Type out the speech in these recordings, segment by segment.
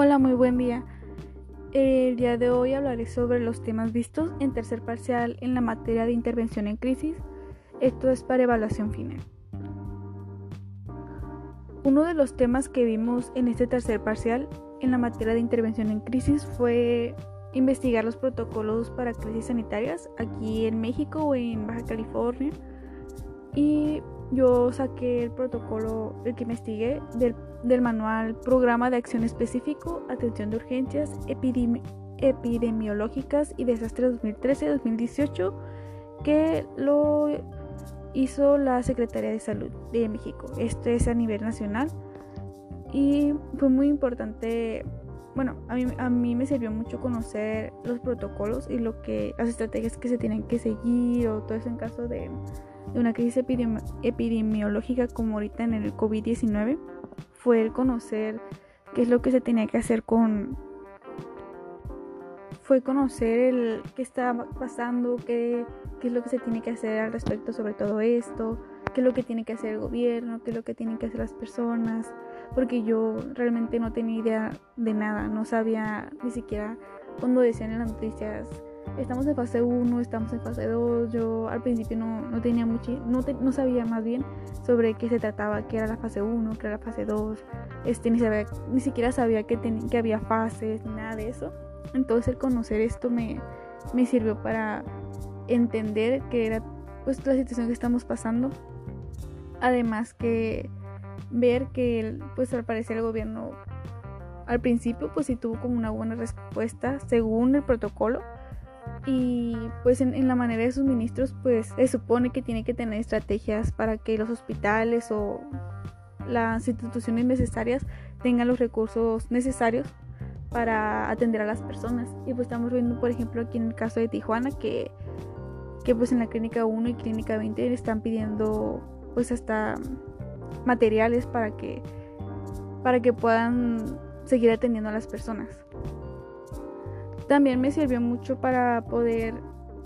Hola, muy buen día. El día de hoy hablaré sobre los temas vistos en tercer parcial en la materia de intervención en crisis. Esto es para evaluación final. Uno de los temas que vimos en este tercer parcial en la materia de intervención en crisis fue investigar los protocolos para crisis sanitarias aquí en México o en Baja California. Y yo saqué el protocolo, el que investigué, del, del manual Programa de Acción Específico, Atención de Urgencias Epidemiológicas y Desastres 2013-2018, que lo hizo la Secretaría de Salud de México. Esto es a nivel nacional y fue muy importante. Bueno, a mí, a mí me sirvió mucho conocer los protocolos y lo que las estrategias que se tienen que seguir o todo eso en caso de de una crisis epidemiológica como ahorita en el COVID-19 fue el conocer qué es lo que se tenía que hacer con fue conocer el qué estaba pasando, qué, qué es lo que se tiene que hacer al respecto sobre todo esto, qué es lo que tiene que hacer el gobierno, qué es lo que tienen que hacer las personas, porque yo realmente no tenía idea de nada, no sabía ni siquiera cuando decían en las noticias estamos en fase 1, estamos en fase 2. Yo al principio no, tenía mucho, no, no, sabía más bien sobre qué se trataba, qué era la fase 1, qué era la fase 2. Este, ni, sabía, ni siquiera sabía que, que había fases, nada de eso. Entonces el conocer esto me, me sirvió para entender que era pues la situación que estamos pasando. Además que ver que pues al parecer el gobierno al principio pues sí tuvo como una buena respuesta según el protocolo y pues en, la manera de suministros pues se supone que tiene que tener estrategias para que los hospitales o las instituciones necesarias tengan los recursos necesarios para atender a las personas. Y pues estamos viendo por ejemplo aquí en el caso de Tijuana que, que pues en la clínica 1 y clínica 20 están pidiendo pues hasta materiales para que para que puedan seguir atendiendo a las personas también me sirvió mucho para poder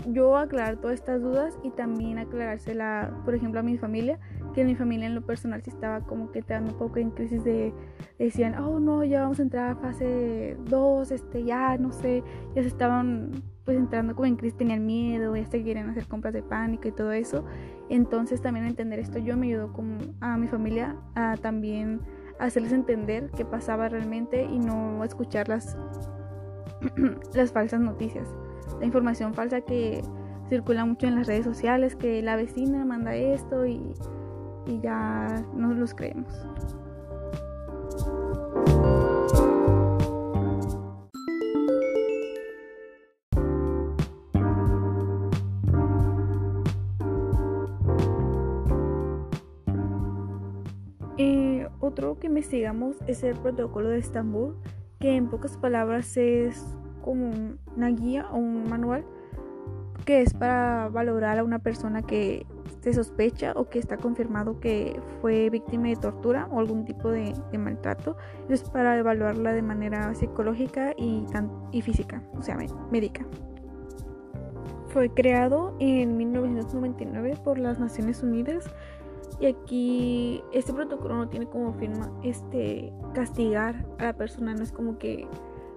yo aclarar todas estas dudas y también aclarársela, por ejemplo, a mi familia, que mi familia en lo personal sí estaba como que estaba un poco en crisis de, decían, oh no, ya vamos a entrar a fase 2, este, ya no sé, ya se estaban pues entrando como en crisis, tenían miedo, ya se quieren hacer compras de pánico y todo eso. Entonces también entender esto yo me ayudó a mi familia a también hacerles entender qué pasaba realmente y no escucharlas las falsas noticias, la información falsa que circula mucho en las redes sociales, que la vecina manda esto y, ya no los creemos. Eh, otro que investigamos es el protocolo de Estambul, que en pocas palabras es como una guía o un manual que es para valorar a una persona que se sospecha o que está confirmado que fue víctima de tortura o algún tipo de, maltrato. Es para evaluarla de manera psicológica y, y física, o sea, médica. Fue creado en 1999 por las Naciones Unidas y aquí este protocolo no tiene como firma este castigar a la persona, no es como que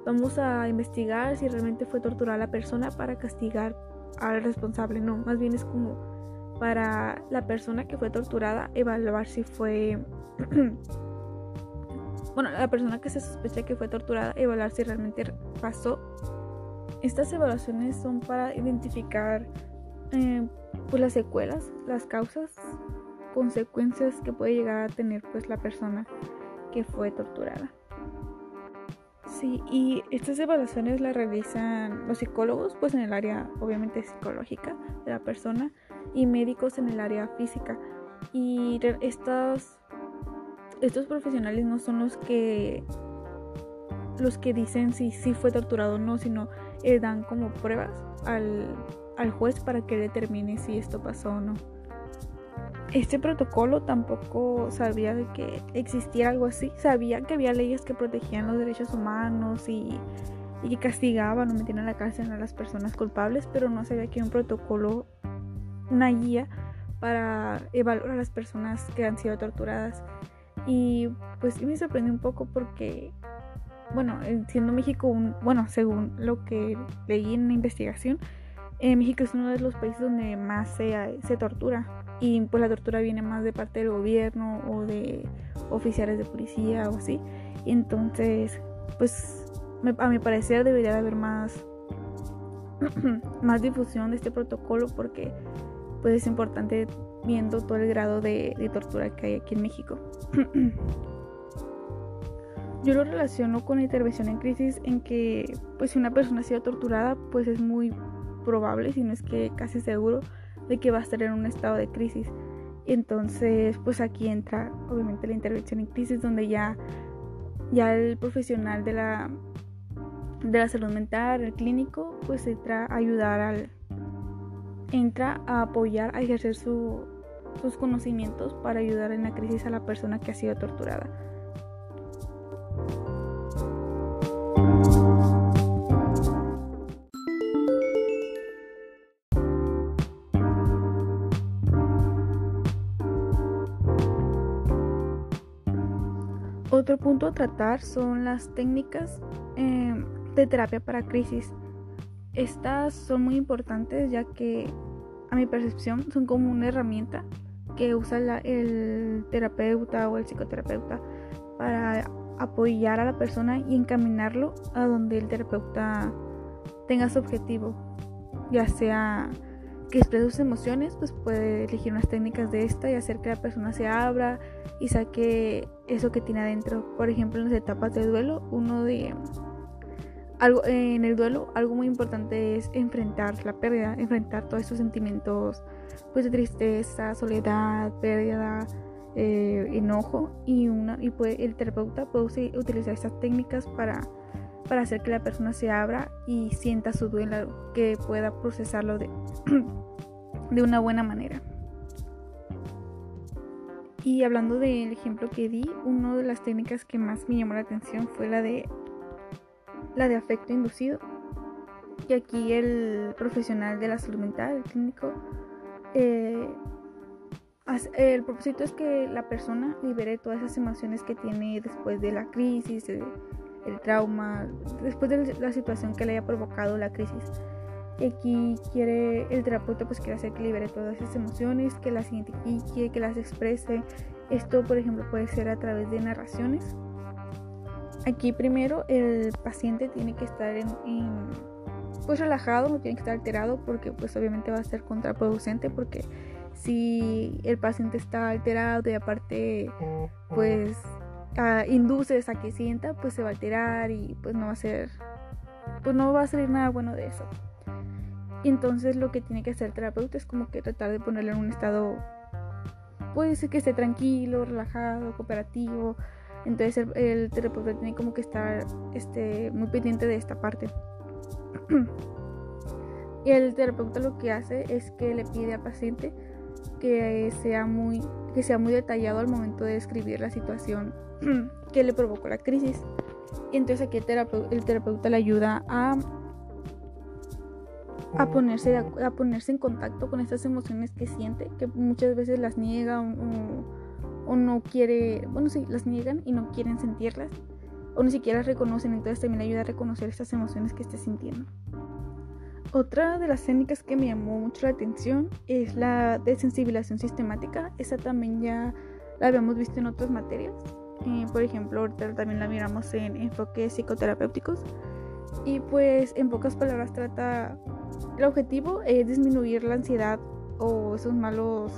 vamos a investigar si realmente fue torturada la persona para castigar al responsable, no, más bien es como para la persona que fue torturada evaluar si fue bueno, la persona que se sospecha que fue torturada evaluar si realmente pasó. Estas evaluaciones son para identificar eh, pues las secuelas, las causas consecuencias que puede llegar a tener pues la persona que fue torturada. Sí, y estas evaluaciones las realizan los psicólogos pues en el área obviamente psicológica de la persona y médicos en el área física. Y estos, estos profesionales no son los que los que dicen si, si fue torturado o no, sino eh, dan como pruebas al, al juez para que determine si esto pasó o no este protocolo tampoco sabía de que existía algo así. Sabía que había leyes que protegían los derechos humanos y, que castigaban o metían en la cárcel a las personas culpables, pero no sabía que un protocolo, una guía para evaluar a las personas que han sido torturadas. Y pues me sorprendió un poco porque bueno, siendo México un, bueno, según lo que leí en la investigación, eh, México es uno de los países donde más se tortura y pues la tortura viene más de parte del gobierno o de oficiales de policía o así. Entonces, pues a mi parecer debería de haber más más difusión de este protocolo porque pues es importante viendo todo el grado de, de tortura que hay aquí en México. Yo lo relaciono con la intervención en crisis en que pues si una persona ha sido torturada pues es muy probable, si no es que casi seguro, de que va a estar en un estado de crisis. Entonces pues aquí entra obviamente la intervención en crisis donde ya, ya el profesional de la, de la salud mental, el clínico, pues entra a ayudar al... entra a apoyar, a ejercer sus conocimientos para ayudar en la crisis a la persona que ha sido torturada. Otro punto a tratar son las técnicas em, de terapia para crisis. Estas son muy importantes ya que a mi percepción son como una herramienta que usa el terapeuta o el psicoterapeuta para apoyar a la persona y encaminarlo a donde el terapeuta tenga su objetivo, ya sea que exprese sus emociones, pues puede elegir unas técnicas de esta y hacer que la persona se abra y saque eso que tiene adentro. Por ejemplo, en las etapas del duelo, uno de algo en el duelo algo muy importante es enfrentar la pérdida, enfrentar todos esos sentimientos pues de tristeza, soledad, pérdida, eh, enojo y una y puede, el terapeuta puede utilizar estas técnicas para para hacer que la persona se abra y sienta su duelo, que pueda procesarlo de, de una buena manera. Y hablando del ejemplo que di, una de las técnicas que más me llamó la atención fue la de la de afecto inducido. Y aquí el profesional de la salud mental, el clínico, eh, el propósito es que la persona libere todas esas emociones que tiene después de la crisis, el trauma, después de la situación que le haya provocado la crisis. Aquí quiere, el terapeuta pues quiere hacer que libere todas esas emociones, que las identifique, que las exprese. Esto, por ejemplo, puede ser a través de narraciones. Aquí primero el paciente tiene que estar en, pues relajado, no tiene que estar alterado porque pues obviamente va a ser contraproducente porque si el paciente está alterado y aparte pues induces a que sienta, pues se va a alterar y pues no va a ser, pues no va a salir nada bueno de eso. Entonces lo que tiene que hacer el terapeuta es como que tratar de ponerlo en un estado, puede ser que esté tranquilo, relajado, cooperativo. Entonces el, terapeuta tiene como que estar este, muy pendiente de esta parte. y el terapeuta lo que hace es que le pide al paciente que sea muy, que sea muy detallado al momento de describir la situación que le provocó la crisis. Entonces aquí el terapeuta, le ayuda a, a, ponerse, a, ponerse en contacto con estas emociones que siente, que muchas veces las niega o, o, no quiere, bueno, sí, las niegan y no quieren sentirlas, o ni siquiera las reconocen, entonces también ayuda a reconocer estas emociones que esté sintiendo. Otra de las técnicas que me llamó mucho la atención es la desensibilización sistemática. Esa también ya la habíamos visto en otras materias. Eh, por ejemplo, ahorita también la miramos en enfoques psicoterapéuticos. Y pues en pocas palabras trata, el objetivo es disminuir la ansiedad o esos malos,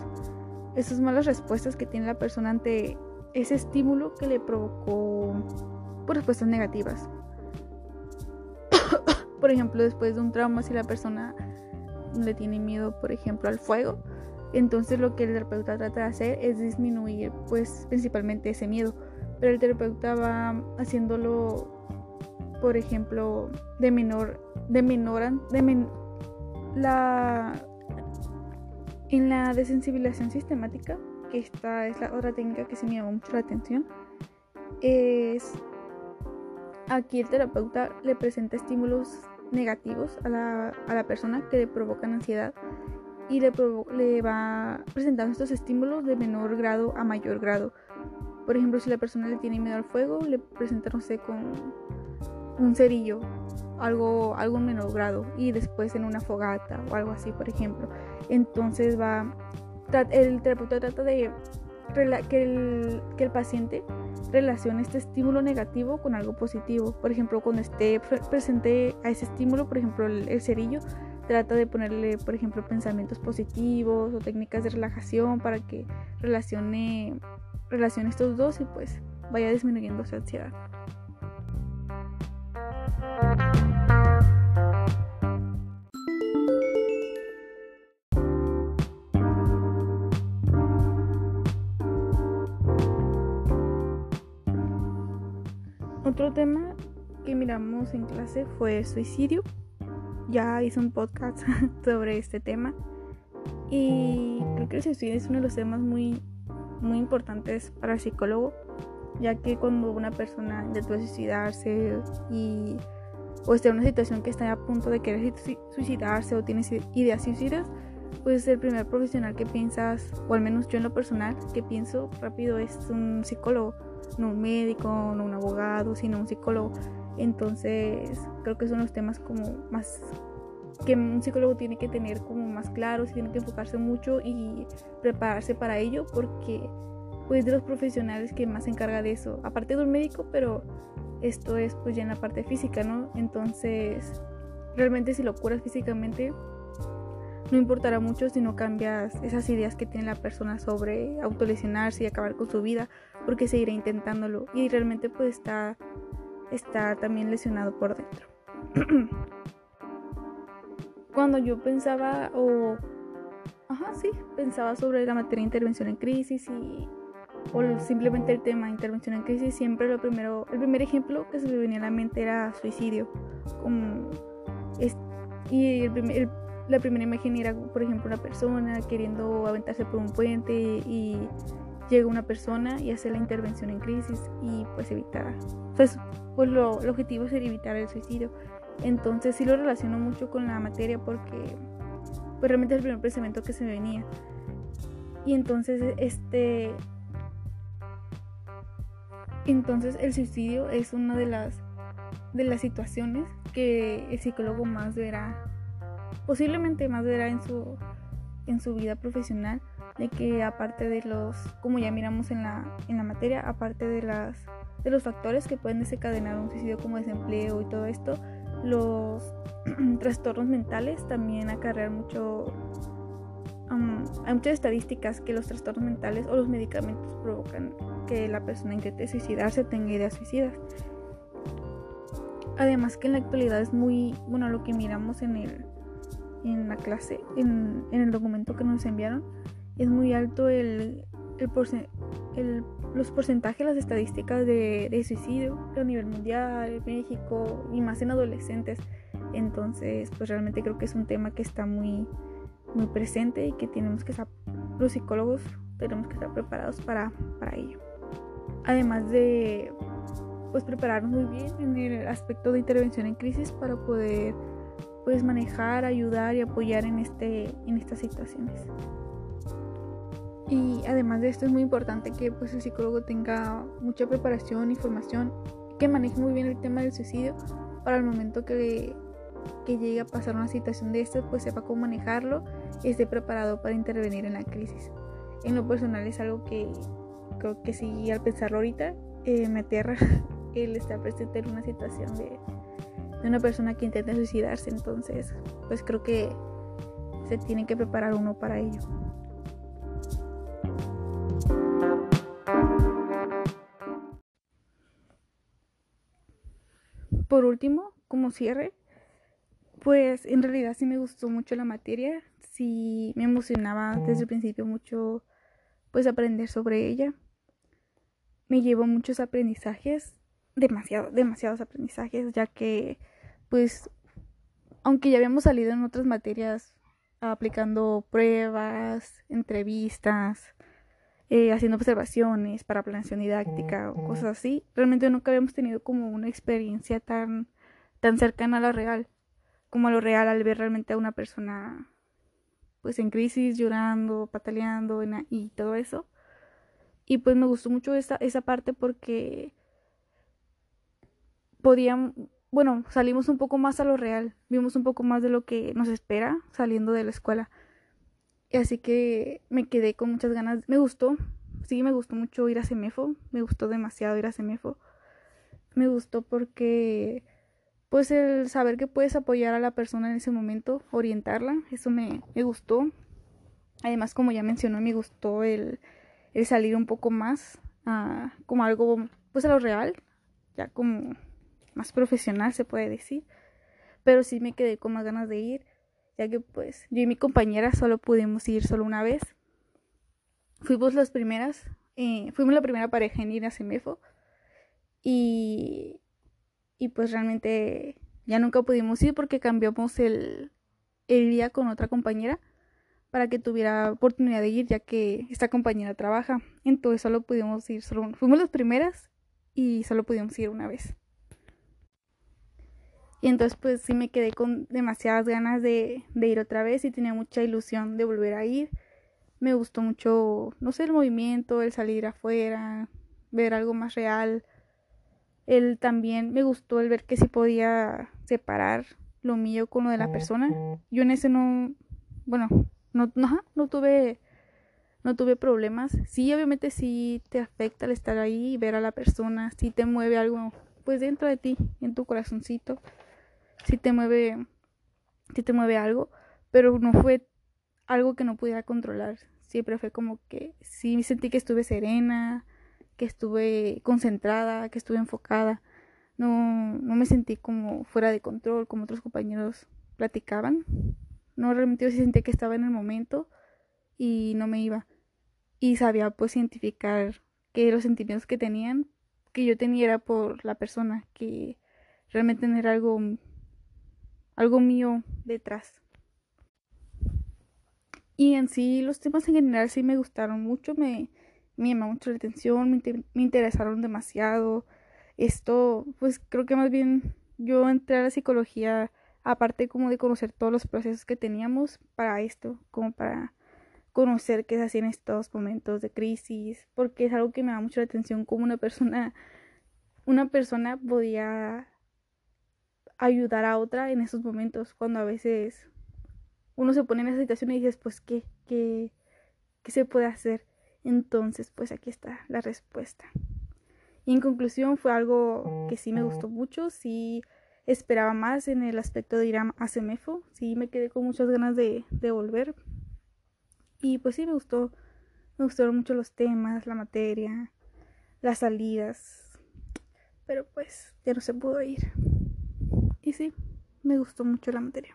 esas malas respuestas que tiene la persona ante ese estímulo que le provocó por respuestas negativas. Por ejemplo, después de un trauma, si la persona le tiene miedo, por ejemplo, al fuego, entonces lo que el terapeuta trata de hacer es disminuir pues principalmente ese miedo. Pero el terapeuta va haciéndolo, por ejemplo, de menor, de menor, de la en la desensibilización sistemática, que esta es la otra técnica que se me llamó mucho la atención, es aquí el terapeuta le presenta estímulos negativos a la, a la persona que le provocan ansiedad y le, le va presentando estos estímulos de menor grado a mayor grado. Por ejemplo, si la persona le tiene miedo al fuego, le presenta, no sé, con un cerillo, algo, algo menor grado, y después en una fogata o algo así, por ejemplo. Entonces va, el terapeuta trata de que el, que el paciente relacione este estímulo negativo con algo positivo. Por ejemplo, cuando esté presente a ese estímulo, por ejemplo, el, cerillo, trata de ponerle, por ejemplo, pensamientos positivos o técnicas de relajación para que relacione, relacione estos dos y pues vaya disminuyendo su ansiedad. Otro tema que miramos en clase fue suicidio. Ya hice un podcast sobre este tema. Y creo que el suicidio es uno de los temas muy, muy importantes para el psicólogo, ya que cuando una persona intenta suicidarse y o está en una situación que está a punto de querer suicidarse o tiene ideas suicidas, pues el primer profesional que piensas, o al menos yo en lo personal, que pienso rápido es un psicólogo no un médico, no un abogado, sino un psicólogo. Entonces, creo que son los temas como más que un psicólogo tiene que tener como más claros, tiene que enfocarse mucho y prepararse para ello porque pues de los profesionales que más se encarga de eso, aparte de un médico, pero esto es pues ya en la parte física, ¿no? Entonces, realmente si lo curas físicamente, no importará mucho si no cambias esas ideas que tiene la persona sobre autolesionarse y acabar con su vida, porque seguirá intentándolo y realmente pues está, está también lesionado por dentro. Cuando yo pensaba o... Ajá, sí, pensaba sobre la materia de intervención en crisis y o simplemente el tema de intervención en crisis, siempre lo primero, el primer ejemplo que se me venía a la mente era suicidio. Como y el, el la primera imagen era, por ejemplo, una persona queriendo aventarse por un puente y llega una persona y hace la intervención en crisis y pues evitar, pues, pues lo, el objetivo es evitar el suicidio. Entonces sí lo relaciono mucho con la materia porque pues realmente es el primer pensamiento que se me venía. Y entonces este entonces el suicidio es una de las de las situaciones que el psicólogo más verá posiblemente más verá en su, en su vida profesional de que aparte de los, como ya miramos en la, en la materia, aparte de, las, de los factores que pueden desencadenar un suicidio como desempleo y todo esto, los trastornos mentales también acarrean mucho... hay muchas estadísticas que los trastornos mentales o los medicamentos provocan que la persona intente suicidarse tenga ideas suicidas. Además que en la actualidad es muy, bueno, lo que miramos en el, en la clase, en, el documento que nos enviaron, es muy alto el, el, los porcentajes, las estadísticas de, suicidio a nivel mundial, en México y más en adolescentes. Entonces, pues realmente creo que es un tema que está muy, muy presente y que tenemos que estar, los psicólogos tenemos que estar preparados para, para ello. Además de pues prepararnos muy bien en el aspecto de intervención en crisis para poder puedes manejar, ayudar y apoyar en, este, en estas situaciones. Y además de esto es muy importante que pues, el psicólogo tenga mucha preparación, información, que maneje muy bien el tema del suicidio para el momento que, que llegue a pasar una situación de estas, pues sepa cómo manejarlo y esté preparado para intervenir en la crisis. En lo personal es algo que creo que sí, al pensarlo ahorita, eh, me aterra el estar presente en una situación de, de una persona que intenta suicidarse. Entonces, pues creo que se tiene que preparar uno para ello. Por último, como cierre, pues en realidad sí me gustó mucho la materia, sí me emocionaba desde el principio mucho pues aprender sobre ella. Me llevó muchos aprendizajes demasiado, demasiados aprendizajes, ya que, pues, aunque ya habíamos salido en otras materias aplicando pruebas, entrevistas, eh, haciendo observaciones para planeación didáctica o cosas así, realmente nunca habíamos tenido como una experiencia tan, tan cercana a lo real, como a lo real al ver realmente a una persona pues en crisis, llorando, pataleando y todo eso. Y pues me gustó mucho esa, esa parte porque podían, bueno, salimos un poco más a lo real, vimos un poco más de lo que nos espera saliendo de la escuela. Así que me quedé con muchas ganas, me gustó, sí me gustó mucho ir a Semefo, me gustó demasiado ir a Semefo. Me gustó porque pues el saber que puedes apoyar a la persona en ese momento, orientarla, eso me, me gustó. Además, como ya mencionó, me gustó el, el salir un poco más a, como algo, pues a lo real, ya como más profesional se puede decir. Pero sí me quedé con más ganas de ir, ya que pues yo y mi compañera solo pudimos ir solo una vez. Fuimos las primeras, eh, fuimos la primera pareja en ir a Semefo. Y, y pues realmente ya nunca pudimos ir porque cambiamos el, el día con otra compañera para que tuviera oportunidad de ir ya que esta compañera trabaja. Entonces solo pudimos ir, solo, fuimos las primeras y solo pudimos ir una vez. Y entonces pues sí me quedé con demasiadas ganas de, de ir otra vez y tenía mucha ilusión de volver a ir. Me gustó mucho, no sé, el movimiento, el salir afuera, ver algo más real. El también me gustó el ver que sí podía separar lo mío con lo de la persona. Yo en ese no, bueno, no, no, no tuve no tuve problemas. Sí, obviamente sí te afecta el estar ahí y ver a la persona, sí te mueve algo pues dentro de ti, en tu corazoncito. Sí te mueve sí te mueve algo, pero no fue algo que no pudiera controlar. Siempre fue como que sí sentí que estuve serena, que estuve concentrada, que estuve enfocada. No, no me sentí como fuera de control, como otros compañeros platicaban. No, realmente yo sentí que estaba en el momento y no me iba. Y sabía pues identificar que los sentimientos que tenían, que yo tenía era por la persona, que realmente era algo, algo mío detrás. Y en sí los temas en general sí me gustaron mucho, me, me llamó mucho la atención, me, interesaron demasiado. Esto, pues creo que más bien yo entré a la psicología aparte como de conocer todos los procesos que teníamos para esto, como para conocer qué se hacía en estos momentos de crisis, porque es algo que me da mucho la atención como una persona una persona podía ayudar a otra en esos momentos cuando a veces uno se pone en esa situación y dices, pues qué qué qué se puede hacer. Entonces, pues aquí está la respuesta. Y en conclusión fue algo que sí me gustó mucho, sí esperaba más en el aspecto de ir a, Semefo. Sí, me quedé con muchas ganas de, de volver. Y pues sí, me gustó. Me gustaron mucho los temas, la materia, las salidas. Pero pues ya no se pudo ir. Y sí, me gustó mucho la materia.